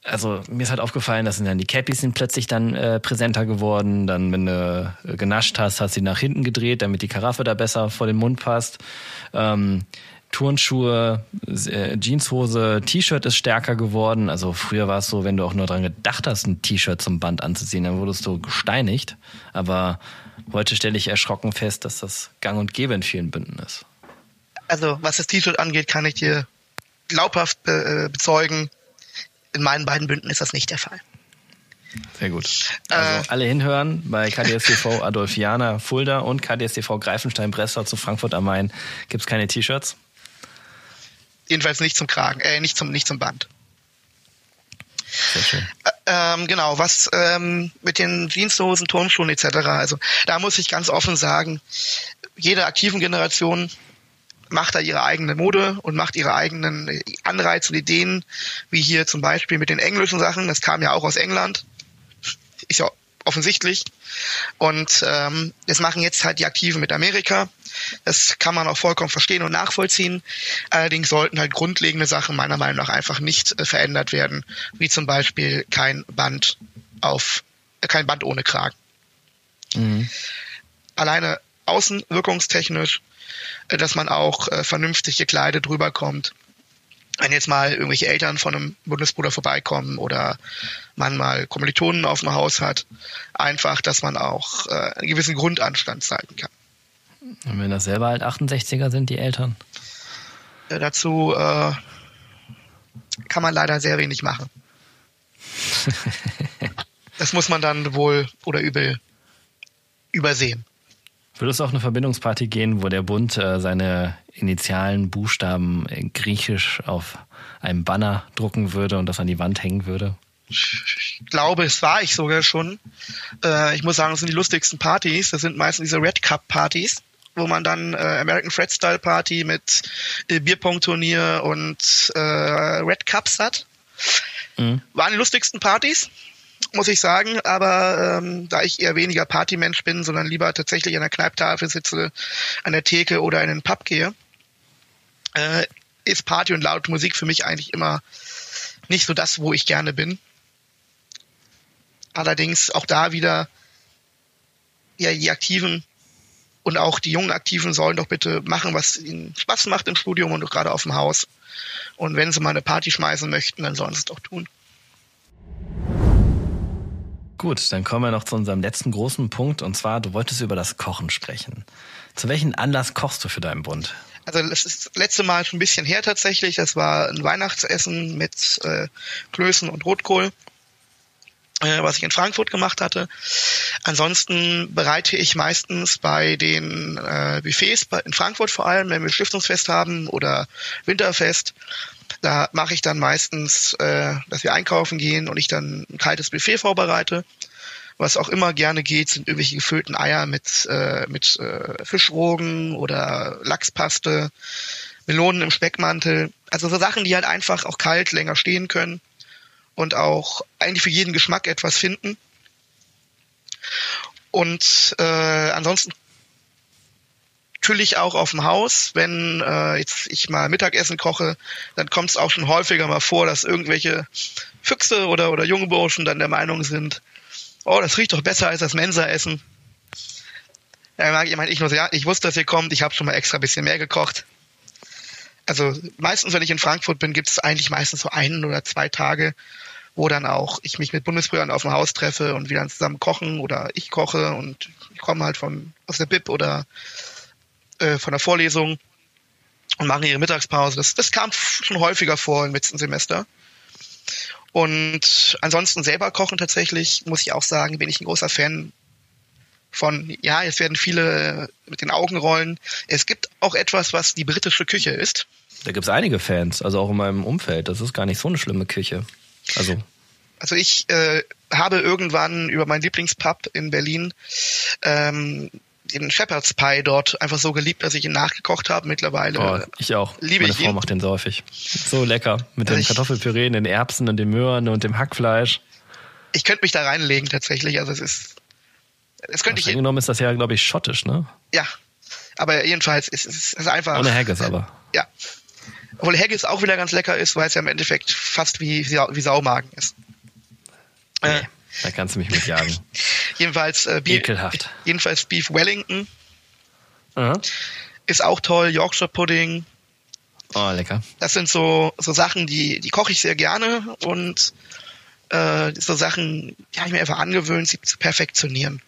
also mir ist halt aufgefallen, dass dann die Cappies sind plötzlich dann äh, präsenter geworden. Dann, wenn du äh, genascht hast, hast du sie nach hinten gedreht, damit die Karaffe da besser vor den Mund passt. Ähm, Turnschuhe, äh, Jeanshose, T-Shirt ist stärker geworden. Also früher war es so, wenn du auch nur dran gedacht hast, ein T-Shirt zum Band anzuziehen, dann wurdest du gesteinigt. Aber heute stelle ich erschrocken fest, dass das gang und gäbe in vielen Bünden ist. Also was das T-Shirt angeht, kann ich dir glaubhaft be äh, bezeugen, in meinen beiden Bünden ist das nicht der Fall. Sehr gut. Also äh, alle hinhören bei KDSTV Adolfiana Fulda und KDSTV Greifenstein Breslau zu Frankfurt am Main gibt es keine T-Shirts. Jedenfalls nicht zum Kragen, äh, nicht zum, nicht zum Band. Sehr schön. Äh, ähm, genau, was ähm, mit den Diensthosen, Turnschuhen etc. Also da muss ich ganz offen sagen, jede aktiven Generation macht da ihre eigene Mode und macht ihre eigenen Anreize und Ideen, wie hier zum Beispiel mit den englischen Sachen. Das kam ja auch aus England. Ist ja offensichtlich. Und ähm, das machen jetzt halt die Aktiven mit Amerika. Das kann man auch vollkommen verstehen und nachvollziehen. Allerdings sollten halt grundlegende Sachen meiner Meinung nach einfach nicht äh, verändert werden, wie zum Beispiel kein Band auf, äh, kein Band ohne Kragen. Mhm. Alleine außenwirkungstechnisch äh, dass man auch vernünftig gekleidet rüberkommt. Wenn jetzt mal irgendwelche Eltern von einem Bundesbruder vorbeikommen oder man mal Kommilitonen auf dem Haus hat, einfach, dass man auch äh, einen gewissen Grundanstand zeigen kann. Und wenn das selber halt 68er sind, die Eltern? Äh, dazu äh, kann man leider sehr wenig machen. *laughs* das muss man dann wohl oder übel übersehen. Würde es auch eine Verbindungsparty gehen, wo der Bund äh, seine initialen Buchstaben griechisch auf einem Banner drucken würde und das an die Wand hängen würde? Ich glaube, es war ich sogar schon. Äh, ich muss sagen, es sind die lustigsten Partys. Das sind meistens diese Red Cup Partys. Wo man dann äh, American Fred Style Party mit äh, Bierpong-Turnier und äh, Red Cups hat. Mhm. Waren die lustigsten Partys, muss ich sagen, aber ähm, da ich eher weniger Partymensch bin, sondern lieber tatsächlich an der Kneiptafel sitze, an der Theke oder in den Pub gehe, äh, ist Party und laute Musik für mich eigentlich immer nicht so das, wo ich gerne bin. Allerdings auch da wieder, ja, die Aktiven und auch die jungen Aktiven sollen doch bitte machen, was ihnen Spaß macht im Studium und gerade auf dem Haus. Und wenn sie mal eine Party schmeißen möchten, dann sollen sie es doch tun. Gut, dann kommen wir noch zu unserem letzten großen Punkt und zwar, du wolltest über das Kochen sprechen. Zu welchem Anlass kochst du für deinen Bund? Also das ist das letzte Mal schon ein bisschen her tatsächlich. Das war ein Weihnachtsessen mit äh, Klößen und Rotkohl äh, was ich in Frankfurt gemacht hatte. Ansonsten bereite ich meistens bei den äh, Buffets, in Frankfurt vor allem, wenn wir Stiftungsfest haben oder Winterfest, da mache ich dann meistens, äh, dass wir einkaufen gehen und ich dann ein kaltes Buffet vorbereite. Was auch immer gerne geht, sind irgendwelche gefüllten Eier mit, äh, mit äh, Fischrogen oder Lachspaste, Melonen im Speckmantel. Also so Sachen, die halt einfach auch kalt länger stehen können und auch eigentlich für jeden Geschmack etwas finden. Und äh, ansonsten natürlich auch auf dem Haus, wenn äh, jetzt ich mal Mittagessen koche, dann kommt es auch schon häufiger mal vor, dass irgendwelche Füchse oder, oder junge Burschen dann der Meinung sind, oh, das riecht doch besser als das Mensa-Essen. Ja, ich meine, ich nur ja, ich wusste, dass ihr kommt, ich habe schon mal extra ein bisschen mehr gekocht. Also meistens, wenn ich in Frankfurt bin, gibt es eigentlich meistens so einen oder zwei Tage, wo dann auch ich mich mit Bundesbrüdern auf dem Haus treffe und wir dann zusammen kochen oder ich koche und ich komme halt von aus der Bib oder äh, von der Vorlesung und machen ihre Mittagspause. Das, das kam schon häufiger vor im letzten Semester. Und ansonsten selber kochen tatsächlich, muss ich auch sagen, bin ich ein großer Fan von, ja, jetzt werden viele mit den Augen rollen. Es gibt auch etwas, was die britische Küche ist. Da gibt es einige Fans, also auch in meinem Umfeld. Das ist gar nicht so eine schlimme Küche. Also, also ich äh, habe irgendwann über meinen Lieblingspub in Berlin ähm, den Shepherd's Pie dort einfach so geliebt, dass ich ihn nachgekocht habe. Mittlerweile oh, ich auch. Liebe Meine ich Frau ihn. macht den so häufig. So lecker. Mit Also dem Kartoffelpüree, den Erbsen und den Möhren und dem Hackfleisch. Ich könnte mich da reinlegen tatsächlich. Also es ist, es könnte ich, genommen ist das ja, glaube ich, schottisch, ne? ja. Aber jedenfalls ist es ist einfach. Ohne Haggis aber. Ja. Obwohl Haggis auch wieder ganz lecker ist, weil es ja im Endeffekt fast wie, wie Saumagen ist. Äh, Nee, da kannst du mich mit jagen. *laughs* jedenfalls, äh, Beef, Ekelhaft. jedenfalls Beef Wellington Aha. ist auch toll, Yorkshire Pudding. Oh, lecker. Das sind so, so Sachen, die, die koche ich sehr gerne und äh, so Sachen, die habe ich mir einfach angewöhnt, sie zu perfektionieren.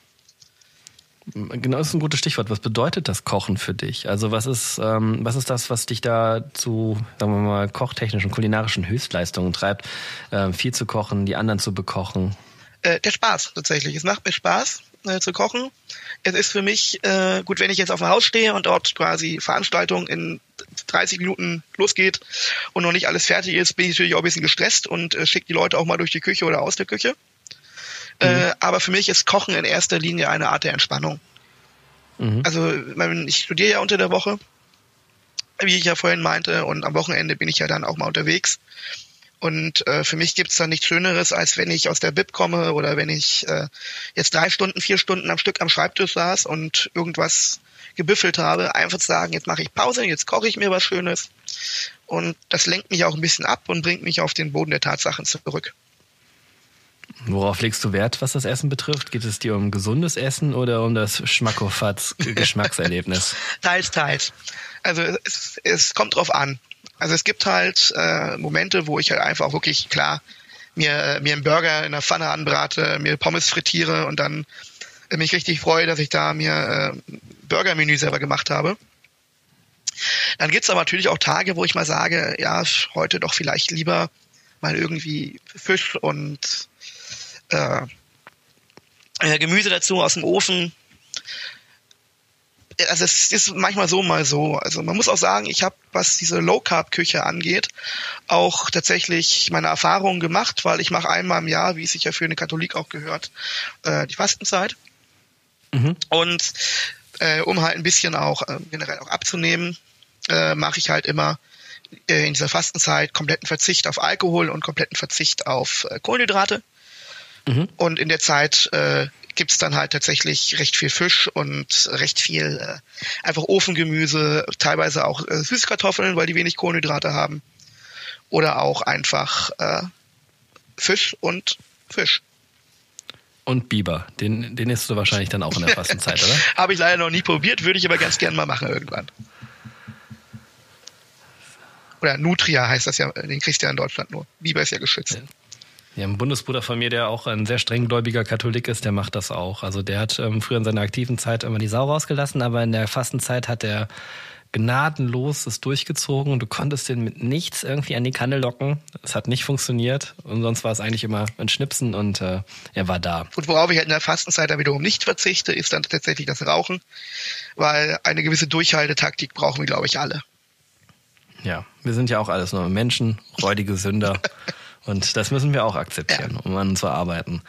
Genau, das ist ein gutes Stichwort. Was bedeutet das Kochen für dich? Also was ist, ähm, was ist das, was dich da zu, sagen wir mal, kochtechnischen, kulinarischen Höchstleistungen treibt, ähm, viel zu kochen, die anderen zu bekochen? Äh, der Spaß tatsächlich. Es macht mir Spaß äh, zu kochen. Es ist für mich äh, gut, wenn ich jetzt auf dem Haus stehe und dort quasi Veranstaltung in 30 Minuten losgeht und noch nicht alles fertig ist, bin ich natürlich auch ein bisschen gestresst und äh, schicke die Leute auch mal durch die Küche oder aus der Küche. Äh, aber für mich ist Kochen in erster Linie eine Art der Entspannung. Mhm. Also ich studiere ja unter der Woche, wie ich ja vorhin meinte, und am Wochenende bin ich ja dann auch mal unterwegs. Und äh, für mich gibt's da nichts Schöneres, als wenn ich aus der Bib komme oder wenn ich äh, jetzt drei Stunden, vier Stunden am Stück am Schreibtisch saß und irgendwas gebüffelt habe, einfach zu sagen, jetzt mache ich Pause, jetzt koche ich mir was Schönes. Und das lenkt mich auch ein bisschen ab und bringt mich auf den Boden der Tatsachen zurück. Worauf legst du Wert, was das Essen betrifft? Geht es dir um gesundes Essen oder um das Schmackofatz-Geschmackserlebnis? *laughs* Teils, teils. Also es, es kommt drauf an. Also es gibt halt äh, Momente, wo ich halt einfach wirklich klar mir, mir einen Burger in der Pfanne anbrate, mir Pommes frittiere und dann äh, mich richtig freue, dass ich da mir äh, Burgermenü selber gemacht habe. Dann gibt's aber natürlich auch Tage, wo ich mal sage, ja, heute doch vielleicht lieber mal irgendwie Fisch und äh, äh, Gemüse dazu aus dem Ofen. Also es ist manchmal so, mal so. Also man muss auch sagen, ich habe, was diese Low-Carb-Küche angeht, auch tatsächlich meine Erfahrungen gemacht, weil ich mache einmal im Jahr, wie es sich ja für eine Katholik auch gehört, äh, die Fastenzeit. Mhm. Und äh, um halt ein bisschen auch äh, generell auch abzunehmen, äh, mache ich halt immer äh, in dieser Fastenzeit kompletten Verzicht auf Alkohol und kompletten Verzicht auf äh, Kohlenhydrate. Mhm. Und in der Zeit äh, gibt's dann halt tatsächlich recht viel Fisch und recht viel äh, einfach Ofengemüse, teilweise auch äh, Süßkartoffeln, weil die wenig Kohlenhydrate haben. Oder auch einfach äh, Fisch und Fisch. Und Biber, den, den isst du wahrscheinlich dann auch in der Fastenzeit, oder? *laughs* Habe ich leider noch nie probiert, würde ich aber ganz gern mal machen irgendwann. Oder Nutria heißt das ja, den kriegst du ja in Deutschland nur. Biber ist ja geschützt. Ja, ein Bundesbruder von mir, der auch ein sehr strenggläubiger Katholik ist, der macht das auch. Also der hat ähm, früher in seiner aktiven Zeit immer die Sau rausgelassen, aber in der Fastenzeit hat er gnadenlos es durchgezogen und du konntest den mit nichts irgendwie an die Kanne locken. Es hat nicht funktioniert und sonst war es eigentlich immer ein Schnipsen und äh, er war da. Und worauf ich halt in der Fastenzeit dann wiederum nicht verzichte, ist dann tatsächlich das Rauchen, weil eine gewisse Durchhaltetaktik brauchen wir, glaube ich, alle. Ja, wir sind ja auch alles nur Menschen, räudige Sünder *laughs* und das müssen wir auch akzeptieren, ja. um an uns zu arbeiten.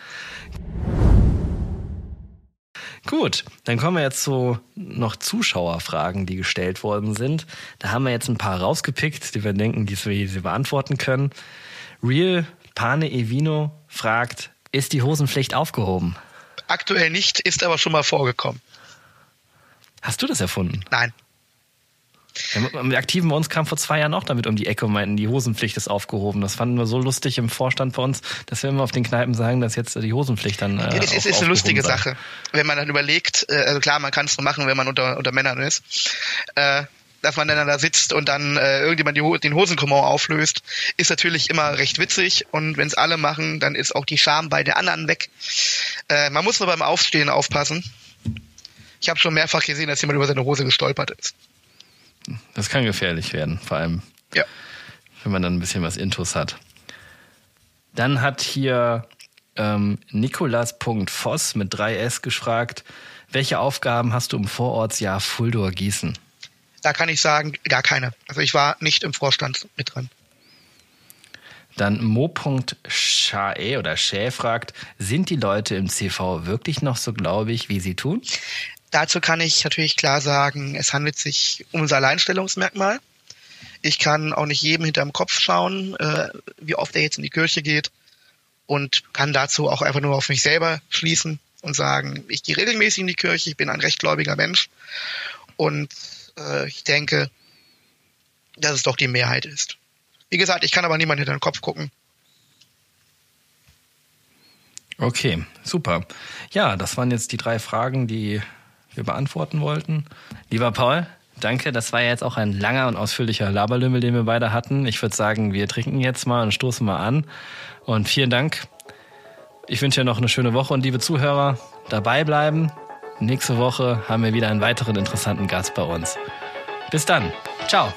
Gut, dann kommen wir jetzt zu noch Zuschauerfragen, die gestellt worden sind. Da haben wir jetzt ein paar rausgepickt, die wir denken, die wir sie beantworten können. Real Pane Evino fragt, ist die Hosenpflicht aufgehoben? Aktuell nicht, ist aber schon mal vorgekommen. Hast du das erfunden? Nein. Die Aktiven bei uns kamen vor zwei Jahren auch damit um die Ecke und meinten, die Hosenpflicht ist aufgehoben. Das fanden wir so lustig im Vorstand bei uns, dass wir immer auf den Kneipen sagen, dass jetzt die Hosenpflicht dann. Äh, es ist, ist eine lustige sei. Sache, wenn man dann überlegt, äh, also klar, man kann es nur machen, wenn man unter, unter Männern ist. Äh, dass man dann da sitzt und dann äh, irgendjemand die, den Hosenkommand auflöst, ist natürlich immer recht witzig und wenn es alle machen, dann ist auch die Scham bei der anderen weg. Äh, man muss nur beim Aufstehen aufpassen. Ich habe schon mehrfach gesehen, dass jemand über seine Hose gestolpert ist. Das kann gefährlich werden, vor allem, ja. wenn man dann ein bisschen was Intus hat. Dann hat hier ähm, Nikolas.voss mit 3S gefragt, welche Aufgaben hast du im Vorortsjahr Fuldur Gießen? Da kann ich sagen, gar keine. Also ich war nicht im Vorstand mit drin. Dann Mo.Schae oder Schä fragt, sind die Leute im CV wirklich noch so gläubig, wie sie tun? Dazu kann ich natürlich klar sagen, es handelt sich um unser Alleinstellungsmerkmal. Ich kann auch nicht jedem hinterm Kopf schauen, äh, wie oft er jetzt in die Kirche geht und kann dazu auch einfach nur auf mich selber schließen und sagen, ich gehe regelmäßig in die Kirche, ich bin ein rechtgläubiger Mensch und äh, ich denke, dass es doch die Mehrheit ist. Wie gesagt, ich kann aber niemand hinter den Kopf gucken. Okay, super. Ja, das waren jetzt die drei Fragen, die wir beantworten wollten. Lieber Paul, danke. Das war ja jetzt auch ein langer und ausführlicher Laberlümmel, den wir beide hatten. Ich würde sagen, wir trinken jetzt mal und stoßen mal an. Und vielen Dank. Ich wünsche dir noch eine schöne Woche und liebe Zuhörer, dabei bleiben. Nächste Woche haben wir wieder einen weiteren interessanten Gast bei uns. Bis dann. Ciao.